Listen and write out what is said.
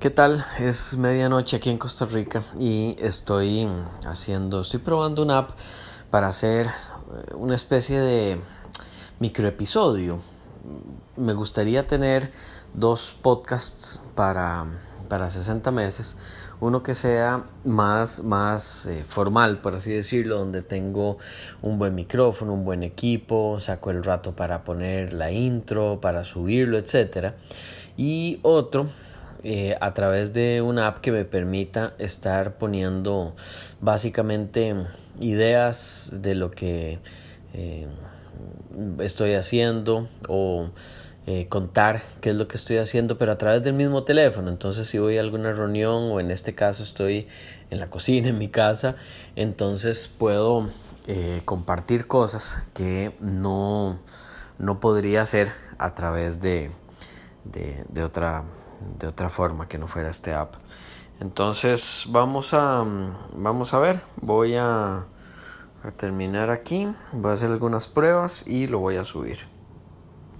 ¿Qué tal? Es medianoche aquí en Costa Rica y estoy haciendo, estoy probando una app para hacer eh, una especie de microepisodio. Me gustaría tener dos podcasts para, para 60 meses. Uno que sea más, más eh, formal, por así decirlo, donde tengo un buen micrófono, un buen equipo, saco el rato para poner la intro, para subirlo, etc. Y otro eh, a través de una app que me permita estar poniendo básicamente ideas de lo que eh, estoy haciendo o eh, contar qué es lo que estoy haciendo, pero a través del mismo teléfono. Entonces, si voy a alguna reunión o en este caso estoy en la cocina, en mi casa, entonces puedo compartir cosas que no, no podría hacer a través de, de, otra, de otra forma que no fuera este app. Entonces vamos a, vamos a ver, voy a, a terminar aquí, voy a hacer algunas pruebas y lo voy a subir.